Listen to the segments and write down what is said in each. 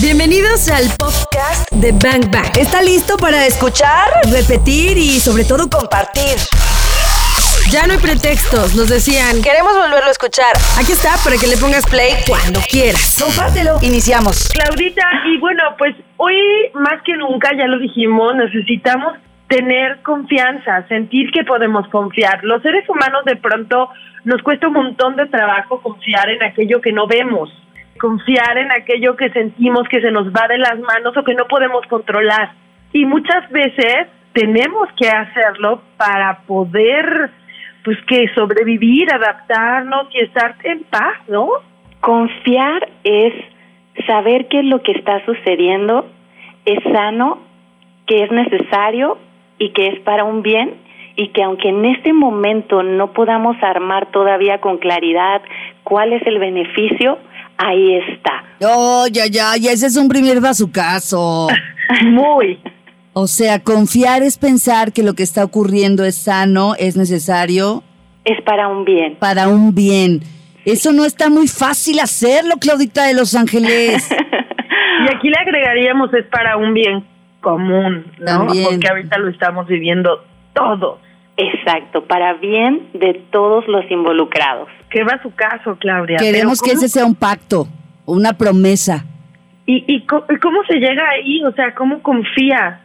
Bienvenidos al podcast de Bang Bang. ¿Está listo para escuchar, repetir y sobre todo compartir? Ya no hay pretextos, nos decían. Queremos volverlo a escuchar. Aquí está para que le pongas play cuando quieras. Compártelo. Iniciamos. Claudita, y bueno, pues hoy más que nunca, ya lo dijimos, necesitamos tener confianza, sentir que podemos confiar. Los seres humanos de pronto nos cuesta un montón de trabajo confiar en aquello que no vemos, confiar en aquello que sentimos que se nos va de las manos o que no podemos controlar. Y muchas veces tenemos que hacerlo para poder, pues que sobrevivir, adaptarnos y estar en paz, ¿no? Confiar es saber que lo que está sucediendo es sano, que es necesario y que es para un bien y que aunque en este momento no podamos armar todavía con claridad cuál es el beneficio, ahí está. Oh, ya, ya, ya, ese es un primer bazucazo. Muy. O sea, confiar es pensar que lo que está ocurriendo es sano, es necesario. Es para un bien. Para un bien. Eso no está muy fácil hacerlo, Claudita de Los Ángeles. y aquí le agregaríamos es para un bien común, ¿no? Porque ahorita lo estamos viviendo todo. Exacto, para bien de todos los involucrados. ¿Qué va su caso, Claudia? Queremos que ese sea un pacto, una promesa. ¿Y, y cómo se llega ahí? O sea, ¿cómo confía?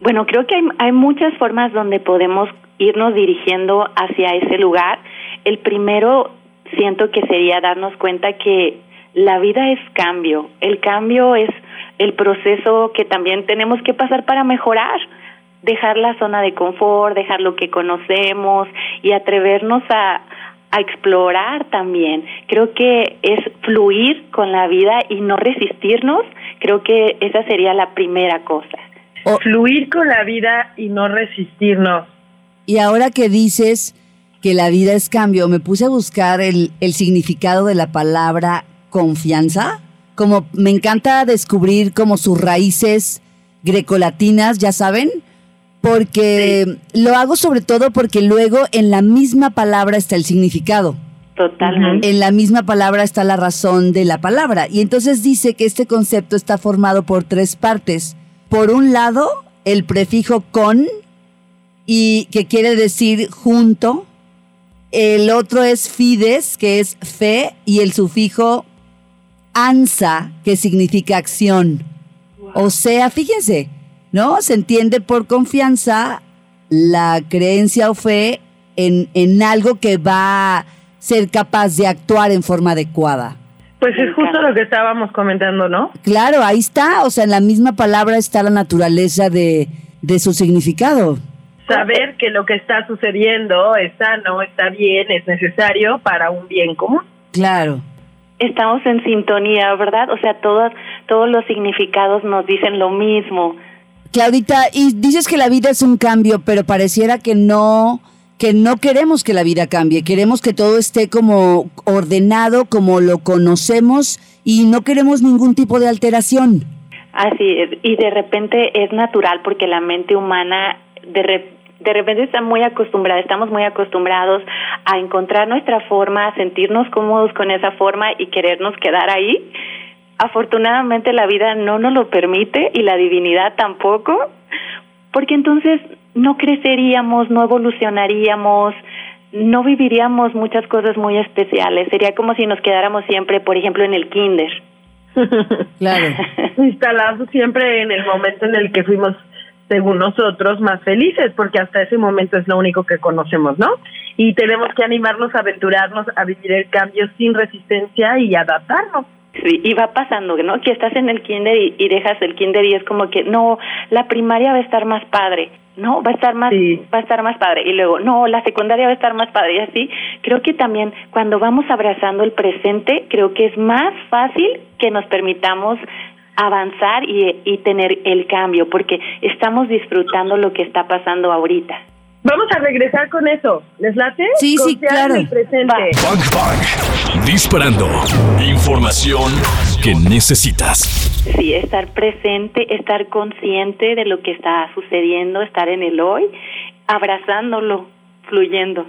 Bueno, creo que hay, hay muchas formas donde podemos irnos dirigiendo hacia ese lugar. El primero siento que sería darnos cuenta que la vida es cambio. El cambio es el proceso que también tenemos que pasar para mejorar, dejar la zona de confort, dejar lo que conocemos y atrevernos a, a explorar también. Creo que es fluir con la vida y no resistirnos. Creo que esa sería la primera cosa. O fluir con la vida y no resistirnos. Y ahora que dices que la vida es cambio, me puse a buscar el, el significado de la palabra confianza como me encanta descubrir como sus raíces grecolatinas, ya saben, porque lo hago sobre todo porque luego en la misma palabra está el significado. Totalmente. En la misma palabra está la razón de la palabra. Y entonces dice que este concepto está formado por tres partes. Por un lado, el prefijo con, y que quiere decir junto. El otro es fides, que es fe, y el sufijo ansa, que significa acción. O sea, fíjense, ¿no? Se entiende por confianza la creencia o fe en, en algo que va a ser capaz de actuar en forma adecuada. Pues es justo lo que estábamos comentando, ¿no? Claro, ahí está, o sea, en la misma palabra está la naturaleza de, de su significado. Saber que lo que está sucediendo es sano, está bien, es necesario para un bien común. Claro estamos en sintonía, ¿verdad? O sea, todos, todos los significados nos dicen lo mismo. Claudita, y dices que la vida es un cambio, pero pareciera que no, que no queremos que la vida cambie, queremos que todo esté como ordenado, como lo conocemos, y no queremos ningún tipo de alteración. Así es, y de repente es natural porque la mente humana de, de repente está muy acostumbrada, estamos muy acostumbrados a encontrar nuestra forma, a sentirnos cómodos con esa forma y querernos quedar ahí. Afortunadamente la vida no nos lo permite y la divinidad tampoco, porque entonces no creceríamos, no evolucionaríamos, no viviríamos muchas cosas muy especiales. Sería como si nos quedáramos siempre, por ejemplo, en el kinder. claro. Instalados siempre en el momento en el que fuimos según nosotros, más felices, porque hasta ese momento es lo único que conocemos, ¿no? Y tenemos que animarnos a aventurarnos a vivir el cambio sin resistencia y adaptarnos. Sí, y va pasando, ¿no? Que estás en el kinder y, dejas el kinder y es como que, no, la primaria va a estar más padre, no, va a estar más, va a estar más padre. Y luego, no, la secundaria va a estar más padre. Y así, creo que también cuando vamos abrazando el presente, creo que es más fácil que nos permitamos avanzar y, tener el cambio, porque estamos disfrutando lo que está pasando ahorita. Vamos a regresar con eso. ¿Les late? Sí, sí, claro. presente. Disparando. Información que necesitas. Sí, estar presente, estar consciente de lo que está sucediendo, estar en el hoy, abrazándolo, fluyendo.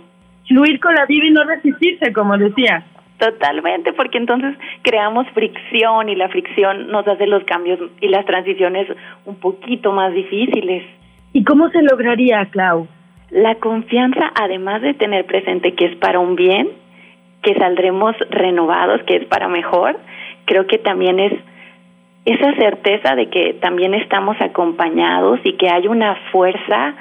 Fluir con la vida y no resistirse, como decía. Totalmente, porque entonces creamos fricción y la fricción nos hace los cambios y las transiciones un poquito más difíciles. ¿Y cómo se lograría, Clau? La confianza, además de tener presente que es para un bien, que saldremos renovados, que es para mejor, creo que también es esa certeza de que también estamos acompañados y que hay una fuerza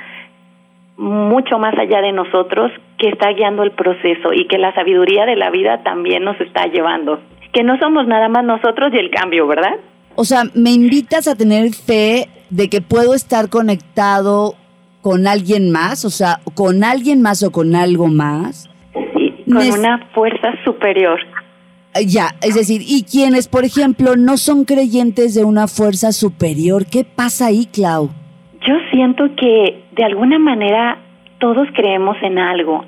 mucho más allá de nosotros que está guiando el proceso y que la sabiduría de la vida también nos está llevando. Que no somos nada más nosotros y el cambio, ¿verdad? O sea, me invitas a tener fe de que puedo estar conectado con alguien más, o sea, con alguien más o con algo más. Sí, con una fuerza superior. Ya, es decir, y quienes, por ejemplo, no son creyentes de una fuerza superior, ¿qué pasa ahí, Clau? Yo siento que de alguna manera todos creemos en algo,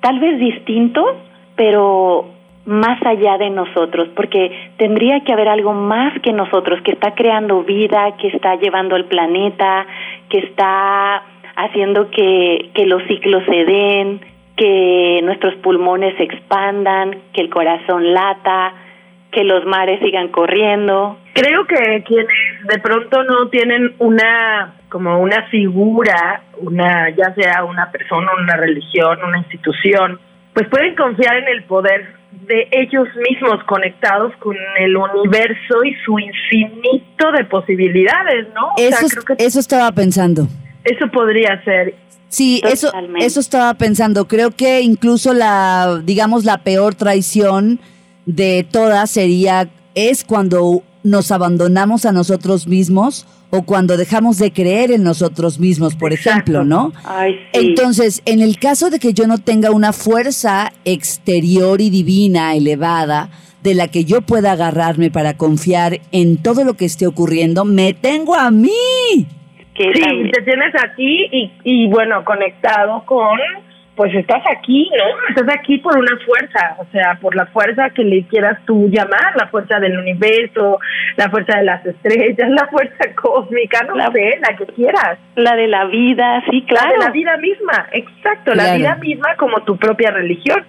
tal vez distinto, pero más allá de nosotros, porque tendría que haber algo más que nosotros, que está creando vida, que está llevando el planeta, que está haciendo que, que los ciclos se den, que nuestros pulmones se expandan, que el corazón lata, que los mares sigan corriendo. Creo que quienes de pronto no tienen una como una figura, una ya sea una persona, una religión, una institución, pues pueden confiar en el poder de ellos mismos conectados con el universo y su infinito de posibilidades, ¿no? Eso, eso estaba pensando. Eso podría ser. Sí, eso, eso estaba pensando. Creo que incluso la, digamos, la peor traición de todas sería, es cuando nos abandonamos a nosotros mismos o cuando dejamos de creer en nosotros mismos, por ejemplo, ¿no? Entonces, en el caso de que yo no tenga una fuerza exterior y divina elevada, de la que yo pueda agarrarme para confiar en todo lo que esté ocurriendo, me tengo a mí. Sí, te tienes aquí y, y bueno, conectado con pues estás aquí, ¿no? Estás aquí por una fuerza, o sea, por la fuerza que le quieras tú llamar, la fuerza del universo, la fuerza de las estrellas, la fuerza cósmica, no la, sé, la que quieras. La de la vida, sí, claro. La de la vida misma, exacto, la vida misma como tu propia religión.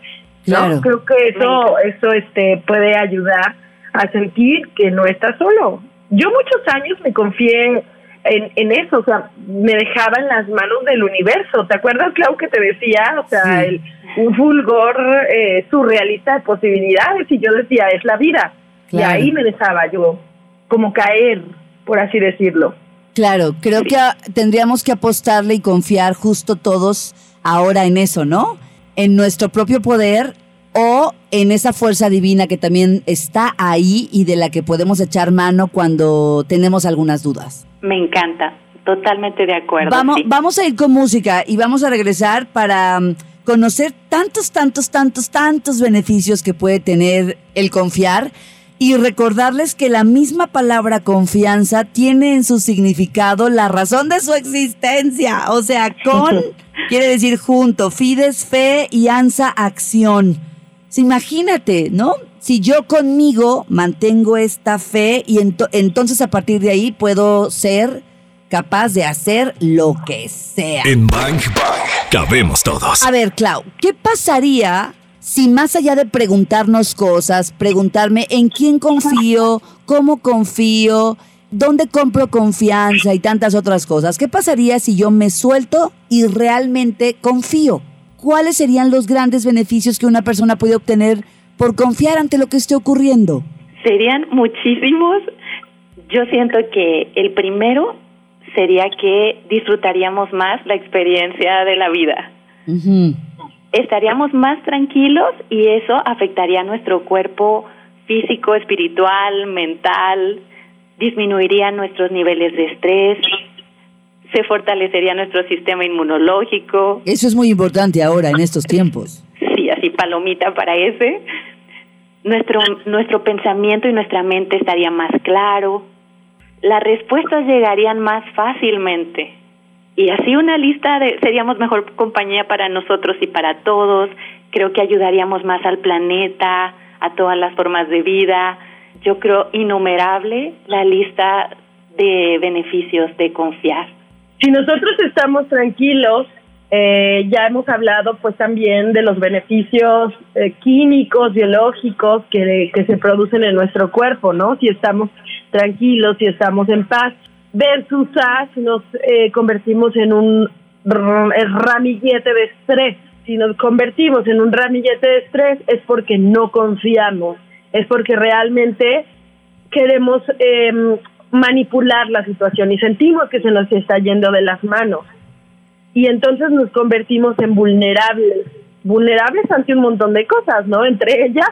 ¿no? Creo que eso, eso este, puede ayudar a sentir que no estás solo. Yo muchos años me confié en, en eso, o sea, me dejaba en las manos del universo. ¿Te acuerdas, Clau, que te decía? O sea, el, un fulgor eh, surrealista de posibilidades y yo decía, es la vida. Y ahí me dejaba yo como caer, por así decirlo. Claro, creo que tendríamos que apostarle y confiar justo todos ahora en eso, ¿no? En nuestro propio poder o en esa fuerza divina que también está ahí y de la que podemos echar mano cuando tenemos algunas dudas. Me encanta, totalmente de acuerdo. Vamos, vamos a ir con música y vamos a regresar para um, conocer tantos, tantos, tantos, tantos beneficios que puede tener el confiar y recordarles que la misma palabra confianza tiene en su significado la razón de su existencia. O sea, con quiere decir junto, fides, fe y ansa, acción. imagínate, ¿no? Si yo conmigo mantengo esta fe y entonces a partir de ahí puedo ser capaz de hacer lo que sea. En Bang Bang cabemos todos. A ver, Clau, ¿qué pasaría si más allá de preguntarnos cosas, preguntarme en quién confío, cómo confío, dónde compro confianza y tantas otras cosas, qué pasaría si yo me suelto y realmente confío? ¿Cuáles serían los grandes beneficios que una persona puede obtener por confiar ante lo que esté ocurriendo? Serían muchísimos. Yo siento que el primero sería que disfrutaríamos más la experiencia de la vida. Estaríamos más tranquilos y eso afectaría a nuestro cuerpo físico, espiritual, mental, disminuiría nuestros niveles de estrés, se fortalecería nuestro sistema inmunológico. Eso es muy importante ahora en estos tiempos. Sí, así palomita para ese nuestro, nuestro pensamiento y nuestra mente estaría más claro, las respuestas llegarían más fácilmente. Y así una lista de seríamos mejor compañía para nosotros y para todos. Creo que ayudaríamos más al planeta, a todas las formas de vida. Yo creo innumerable la lista de beneficios de confiar. Si nosotros estamos tranquilos Eh, ya hemos hablado pues también de los beneficios eh, químicos, biológicos que, se producen en nuestro cuerpo, ¿no? Si estamos tranquilos, si estamos en paz, versus a si nos eh, convertimos en un ramillete de estrés. Si nos convertimos en un ramillete de estrés es porque no confiamos, es porque realmente queremos eh, manipular la situación y sentimos que se nos está yendo de las manos. Y entonces nos convertimos en vulnerables, vulnerables ante un montón de cosas, ¿no? Entre ellas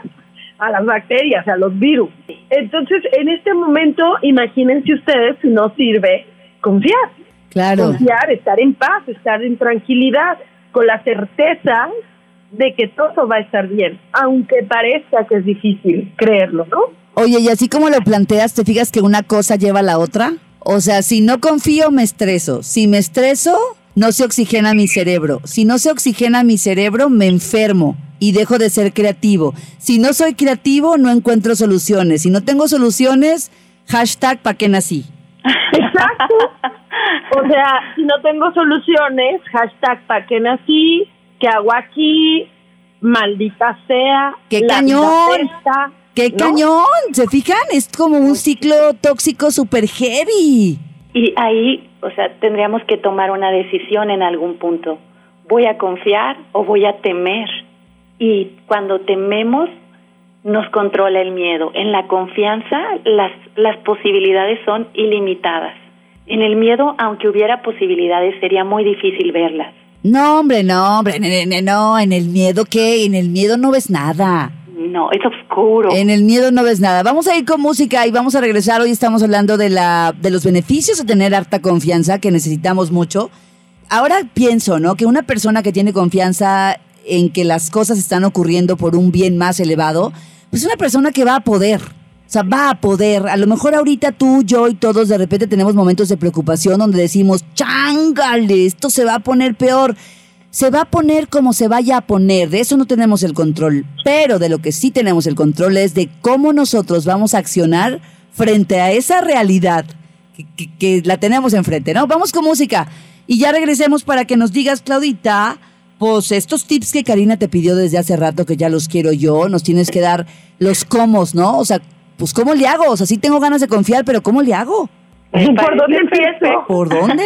a las bacterias, a los virus. Entonces, en este momento, imagínense ustedes si no sirve confiar. Claro. Confiar, estar en paz, estar en tranquilidad, con la certeza de que todo va a estar bien, aunque parezca que es difícil creerlo, ¿no? Oye, y así como lo planteas, ¿te fijas que una cosa lleva a la otra? O sea, si no confío, me estreso. Si me estreso, no se oxigena mi cerebro. Si no se oxigena mi cerebro, me enfermo y dejo de ser creativo. Si no soy creativo, no encuentro soluciones. Si no tengo soluciones, hashtag pa' qué nací. Exacto. O sea, si no tengo soluciones, hashtag pa' qué nací, ¿qué hago aquí? Maldita sea. ¡Qué la cañón! ¡Qué ¿no? cañón! ¿Se fijan? Es como un ciclo tóxico super heavy. Y ahí, o sea, tendríamos que tomar una decisión en algún punto. ¿Voy a confiar o voy a temer? Y cuando tememos, nos controla el miedo. En la confianza, las, las posibilidades son ilimitadas. En el miedo, aunque hubiera posibilidades, sería muy difícil verlas. No, hombre, no, hombre, no, en el miedo, ¿qué? En el miedo no ves nada. No, es oscuro. En el miedo no ves nada. Vamos a ir con música y vamos a regresar. Hoy estamos hablando de, la, de los beneficios de tener harta confianza, que necesitamos mucho. Ahora pienso, ¿no? Que una persona que tiene confianza en que las cosas están ocurriendo por un bien más elevado, pues es una persona que va a poder. O sea, va a poder. A lo mejor ahorita tú, yo y todos de repente tenemos momentos de preocupación donde decimos, chángale, esto se va a poner peor. Se va a poner como se vaya a poner, de eso no tenemos el control, pero de lo que sí tenemos el control es de cómo nosotros vamos a accionar frente a esa realidad que, que- que la tenemos enfrente, ¿no? Vamos con música y ya regresemos para que nos digas, Claudita, pues estos tips que Karina te pidió desde hace rato, que ya los quiero yo, nos tienes que dar los cómo, ¿no? O sea, pues ¿cómo le hago? O sea, sí tengo ganas de confiar, pero ¿cómo le hago? ¿Por dónde empiezo? ¿Por dónde?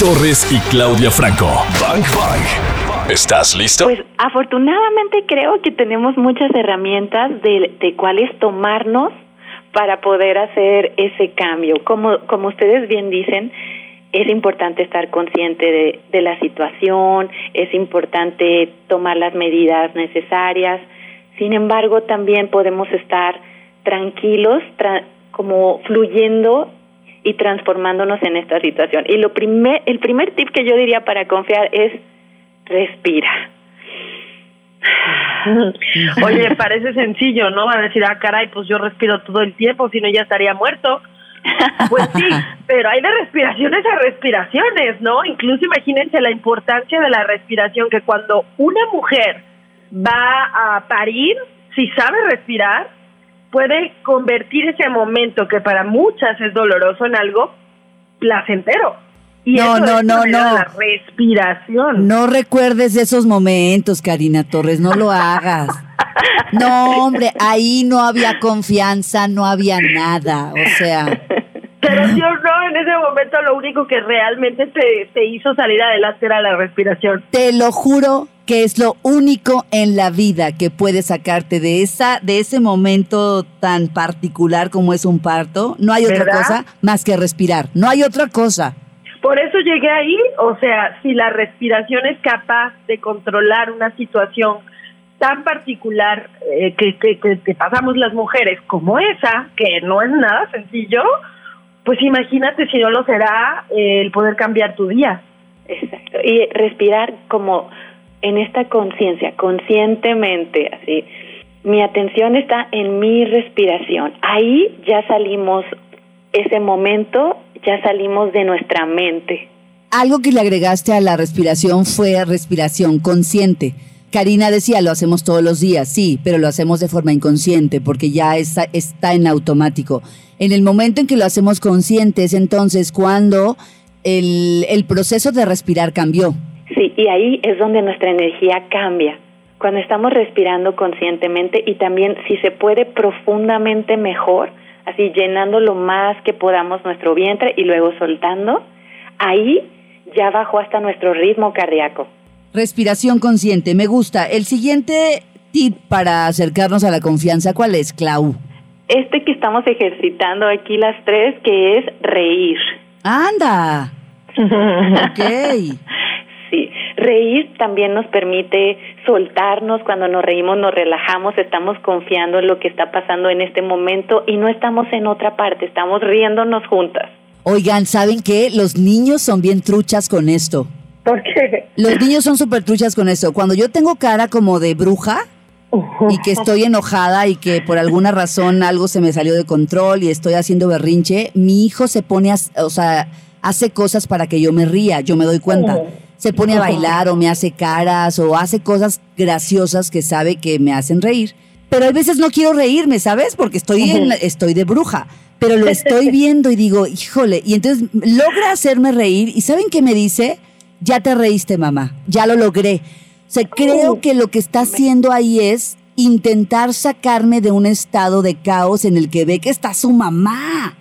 Torres y Claudia Franco. Bang Bang. ¿Estás listo? Pues afortunadamente creo que tenemos muchas herramientas de, de cuáles tomarnos para poder hacer ese cambio. Como, como ustedes bien dicen, es importante estar consciente de, de la situación, es importante tomar las medidas necesarias. Sin embargo, también podemos estar tranquilos, tra- como fluyendo y transformándonos en esta situación. Y lo primer, el primer tip que yo diría para confiar es respira. Oye, parece sencillo, ¿no? Va a decir, ah, caray, pues yo respiro todo el tiempo, si no ya estaría muerto. Pues sí, pero hay de respiraciones a respiraciones, ¿no? Incluso imagínense la importancia de la respiración, que cuando una mujer va a parir, si sabe respirar, puede convertir ese momento que para muchas es doloroso en algo placentero. Y No, eso no, es no, no. La respiración. No recuerdes esos momentos, Karina Torres, no lo hagas. No, hombre, ahí no había confianza, no había nada, o sea, Pero yo no, en ese momento lo único que realmente te, te hizo salir adelante era la respiración. te lo juro que es lo único en la vida que puede sacarte de esa de ese momento tan particular como es un parto. No hay otra ¿Verdad? cosa más que respirar. No hay otra cosa. Por eso llegué ahí, o sea, si la respiración es capaz de controlar una situación tan particular eh, que, que, que- que pasamos las mujeres como esa, que no es nada sencillo, pues imagínate si no lo será eh, el poder cambiar tu día. Exacto. Y respirar como en esta conciencia, conscientemente, así. Mi atención está en mi respiración. Ahí ya salimos, ese momento, ya salimos de nuestra mente. Algo que le agregaste a la respiración fue respiración consciente. Karina decía, lo hacemos todos los días, sí, pero lo hacemos de forma inconsciente porque ya está, está en automático. En el momento en que lo hacemos conscientes, entonces cuando el, el proceso de respirar cambió. Sí, y ahí es donde nuestra energía cambia. Cuando estamos respirando conscientemente y también si se puede profundamente mejor, así llenando lo más que podamos nuestro vientre y luego soltando, ahí ya bajó hasta nuestro ritmo cardíaco. Respiración consciente, me gusta. El siguiente tip para acercarnos a la confianza, ¿cuál es, Clau? Este que estamos ejercitando aquí las tres, que es reír. Anda. ok. Sí, reír también nos permite soltarnos, cuando nos reímos nos relajamos, estamos confiando en lo que está pasando en este momento y no estamos en otra parte, estamos riéndonos juntas. Oigan, ¿saben qué? Los niños son bien truchas con esto. ¿Por qué? Los niños son súper truchas con esto. Cuando yo tengo cara como de bruja y que estoy enojada y que por alguna razón algo se me salió de control y estoy haciendo berrinche, mi hijo se pone, a, o sea, hace cosas para que yo me ría, yo me doy cuenta se pone a bailar o me hace caras o hace cosas graciosas que sabe que me hacen reír. Pero a veces no quiero reírme, ¿sabes? Porque estoy, en, estoy de bruja. Pero lo estoy viendo y digo, híjole. Y entonces logra hacerme reír. ¿Y saben qué me dice? Ya te reíste, mamá. Ya lo logré. O sea, creo que lo que está haciendo ahí es intentar sacarme de un estado de caos en el que ve que está su mamá.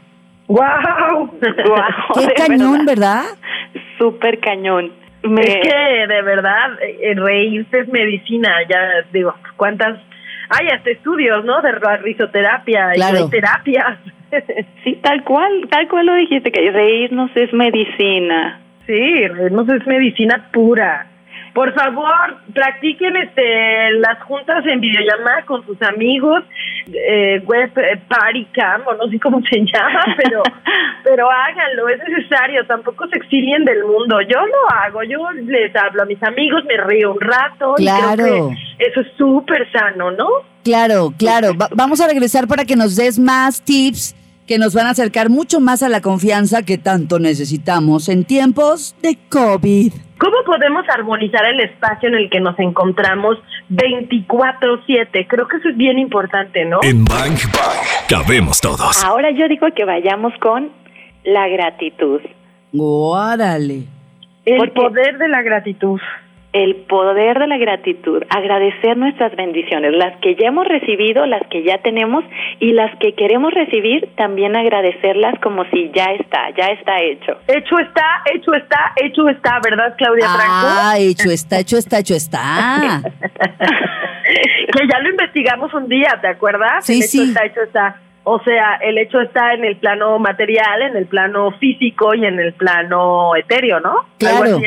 ¡Wow! ¡Qué cañón, ¿verdad? Súper cañón. Es que de verdad, eh, reírse es medicina, ya digo, cuántas, hay hasta estudios, ¿no? De risoterapia y terapias. sí, tal cual, tal cual lo dijiste, que reírnos es medicina. Sí, reírnos es medicina pura. Por favor, practiquen este las juntas en videollamada con sus amigos, eh, web eh, party cam, o no sé cómo se llama, pero pero háganlo, es necesario, tampoco se exilien del mundo. Yo lo hago, yo les hablo a mis amigos, me río un rato claro. y eso es súper sano, ¿no? Claro, claro. vamos a regresar para que nos des más tips que nos van a acercar mucho más a la confianza que tanto necesitamos en tiempos de COVID. ¿Cómo podemos armonizar el espacio en el que nos encontramos 24/7? Creo que eso es bien importante, ¿no? En Bang Bang cabemos todos. Ahora yo digo que vayamos con la gratitud. Órale. El poder de la gratitud el poder de la gratitud, agradecer nuestras bendiciones, las que ya hemos recibido, las que ya tenemos y las que queremos recibir, también agradecerlas como si ya está, ya está hecho. Hecho está, hecho está, hecho está, ¿verdad, Claudia Franco? Ah, hecho está, hecho está, hecho está. que ya lo investigamos un día, ¿te acuerdas? Sí, el hecho sí. está, hecho está. O sea, el hecho está en el plano material, en el plano físico y en el plano etéreo, ¿no? Claro.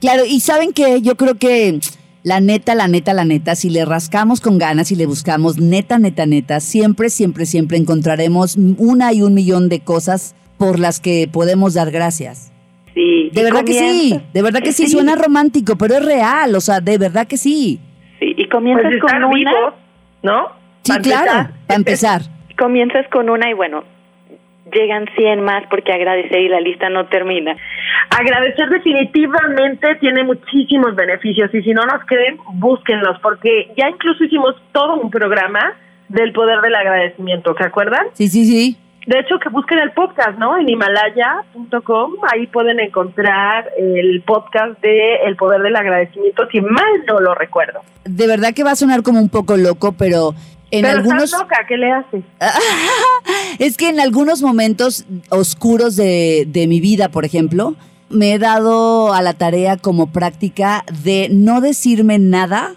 Claro, y saben que yo creo que la neta, la neta, la neta, si le rascamos con ganas y le buscamos neta, neta, neta, siempre, siempre, siempre encontraremos una y un millón de cosas por las que podemos dar gracias. Sí. De verdad que sí, de verdad que sí, suena romántico, pero es real, o sea, de verdad que sí. Sí, y comienzas Pues con una. vivos, ¿no? Sí, Para claro, empezar. para empezar. Comienzas con una y bueno, llegan 100 más porque agradecer y la lista no termina. Agradecer definitivamente tiene muchísimos beneficios y si no nos creen, búsquenlos porque ya incluso hicimos todo un programa del poder del agradecimiento, ¿se acuerdan? Sí, sí, sí. De hecho, que busquen el podcast, ¿no? En himalaya.com, ahí pueden encontrar el podcast de El Poder del Agradecimiento, si mal no lo recuerdo. De verdad que va a sonar como un poco loco, pero en Pero algunos... estás loca, ¿qué le haces? es que en algunos momentos oscuros de, de mi vida, por ejemplo, me he dado a la tarea como práctica de no decirme nada,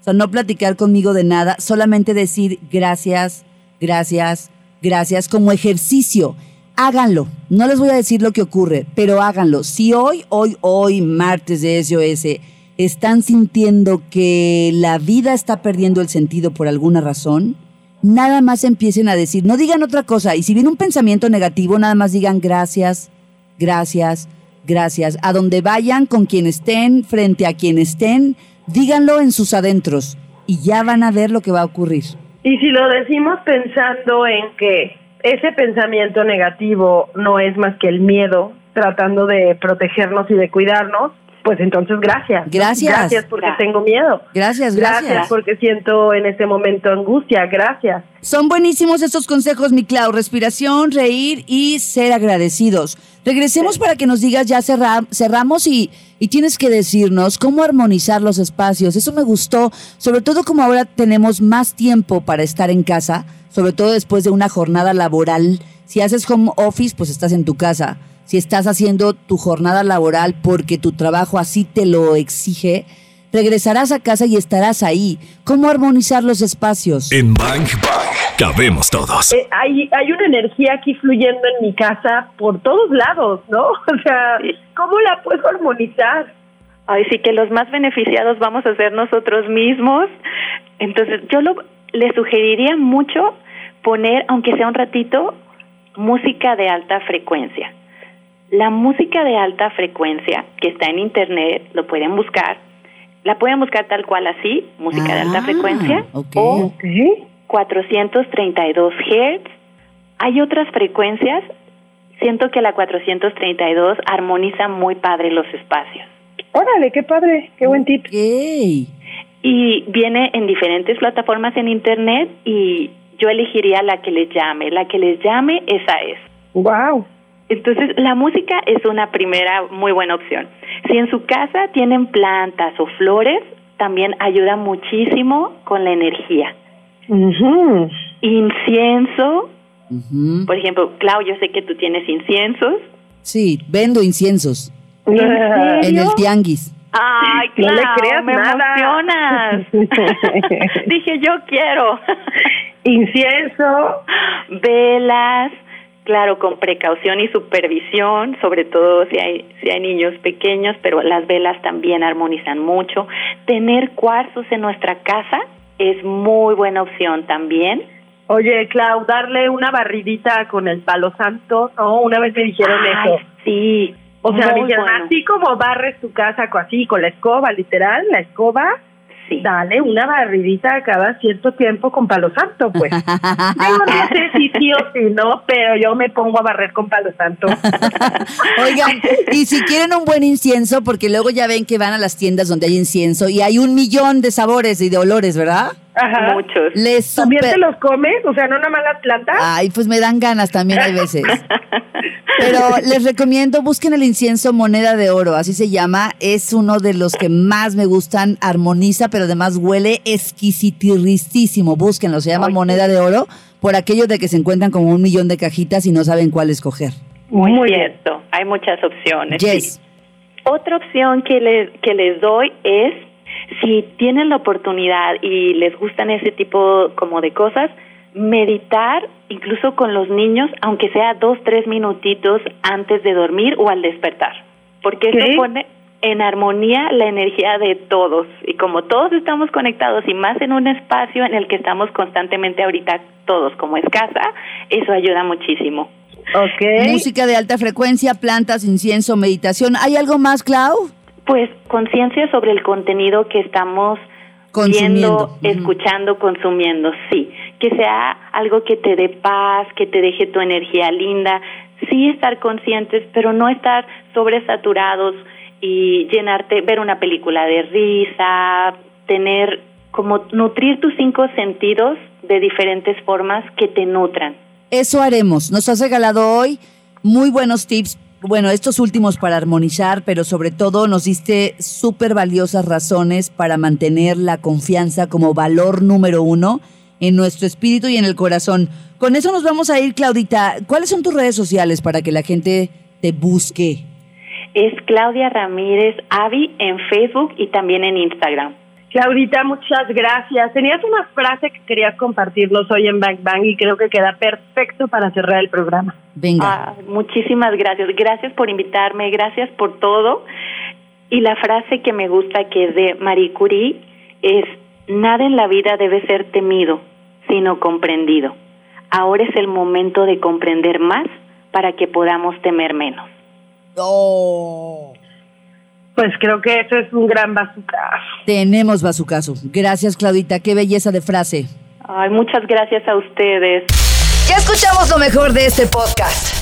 o sea, no platicar conmigo de nada, solamente decir gracias, gracias, gracias como ejercicio. Háganlo. No les voy a decir lo que ocurre, pero háganlo. Si hoy, hoy, hoy, martes de SOS, están sintiendo que la vida está perdiendo el sentido por alguna razón, nada más empiecen a decir, no digan otra cosa. Y si viene un pensamiento negativo, nada más digan gracias, gracias, gracias. A donde vayan, con quien estén, frente a quien estén, díganlo en sus adentros y ya van a ver lo que va a ocurrir. Y si lo decimos pensando en que ese pensamiento negativo no es más que el miedo tratando de protegernos y de cuidarnos, pues entonces gracias. Gracias. Gracias porque Gracias. tengo miedo. Gracias, gracias. Gracias porque siento en este momento angustia. Gracias. Son buenísimos estos consejos, mi Clau. Respiración, reír y ser agradecidos. Regresemos para que nos digas, ya cerra- cerramos y, y tienes que decirnos cómo armonizar los espacios. Eso me gustó, sobre todo como ahora tenemos más tiempo para estar en casa, sobre todo después de una jornada laboral. Si haces home office, pues estás en tu casa. Si estás haciendo tu jornada laboral porque tu trabajo así te lo exige, regresarás a casa y estarás ahí. ¿Cómo armonizar los espacios? En Bang Bang cabemos todos. Eh, hay, hay una energía aquí fluyendo en mi casa por todos lados, ¿no? O sea, ¿cómo la puedo armonizar? Ay, sí que los más beneficiados vamos a ser nosotros mismos. Entonces, yo lo, le sugeriría mucho poner, aunque sea un ratito, música de alta frecuencia. La música de alta frecuencia, que está en internet, lo pueden buscar. La pueden buscar tal cual así, música de alta Ah, frecuencia, ok. o Ok. 432 Hz. Hay otras frecuencias. Siento que la 432 armoniza muy padre los espacios. Órale, qué padre, qué buen tip. Y viene en diferentes plataformas en internet y yo elegiría la que les llame. La que les llame, esa es. Wow. Entonces, la música es una primera muy buena opción. Si en su casa tienen plantas o flores, también ayuda muchísimo con la energía. Incienso, por ejemplo, Clau, yo sé que tú tienes inciensos. Sí, vendo inciensos ¿En serio? en el tianguis. Ay, No le creas me nada. emocionas. Dije, yo quiero. Incienso. Velas, claro, con precaución y supervisión, sobre todo si hay, si hay niños pequeños, pero las velas también armonizan mucho. Tener cuarzos en nuestra casa es muy buena opción también. Oye, Clau, darle una barridita con el palo santo, ¿no? Una vez me dijeron Ay, eso. sí. O sea, me dijeron, bueno. así como barres tu casa así, con la escoba, literal, la escoba, Sí. dale una barridita cada cierto tiempo con palo santo, pues. Digo, no sé si sí o si no, pero yo me pongo a barrer con palo santo. Oigan, y si quieren un buen incienso, porque luego ya ven que van a las tiendas donde hay incienso y hay un millón de sabores y de olores, ¿verdad? Ajá. Muchos. Les ¿También te los comes? O sea, ¿no nada más las plantas? Ay, pues me dan ganas también hay veces. Pero les recomiendo, busquen el incienso moneda de oro, así se llama. Es uno de los que más me gustan, armoniza, pero además huele exquisitirristísimo. Búsquenlo, se llama moneda de oro, por aquello de que se encuentran como un millón de cajitas y no saben cuál escoger. Muy, Muy bien. Hay muchas opciones. Yes. sí. Otra opción que les, que les doy es, si tienen la oportunidad y les gustan ese tipo como de cosas, meditar incluso con los niños, aunque sea dos, tres minutitos antes de dormir o al despertar. Porque eso pone en armonía la energía de todos. Y como todos estamos conectados y más en un espacio en el que estamos constantemente ahorita todos como es casa, eso ayuda muchísimo. Ok. Música de alta frecuencia, plantas, incienso, meditación. ¿Hay algo más, Clau? Pues conciencia sobre el contenido que estamos Consumiendo. viendo, escuchando, consumiendo, sí. Que sea algo que te dé paz, que te deje tu energía linda. Sí estar conscientes, pero no estar sobresaturados y llenarte, ver una película de risa, tener como nutrir tus cinco sentidos de diferentes formas que te nutran. Eso haremos. Nos has regalado hoy muy buenos tips. Bueno, estos últimos para armonizar, pero sobre todo nos diste súper valiosas razones para mantener la confianza como valor número uno en nuestro espíritu y en el corazón. Con eso nos vamos a ir, Claudita. ¿Cuáles son tus redes sociales para que la gente te busque? Es Claudia Ramírez Avi en Facebook y también en Instagram. Claudita, muchas gracias. Tenías una frase que querías compartirnos hoy en Bang Bang y creo que queda perfecto para cerrar el programa. Venga. Ah, muchísimas gracias. Gracias por invitarme, gracias por todo. Y la frase que me gusta, que es de Marie Curie, es, nada en la vida debe ser temido, sino comprendido. Ahora es el momento de comprender más para que podamos temer menos. Oh. Pues creo que eso es un gran bazucazo. Tenemos bazucazo. Gracias, Claudita. Qué belleza de frase. Ay, muchas gracias a ustedes. Ya escuchamos lo mejor de este podcast.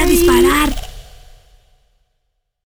a disparar.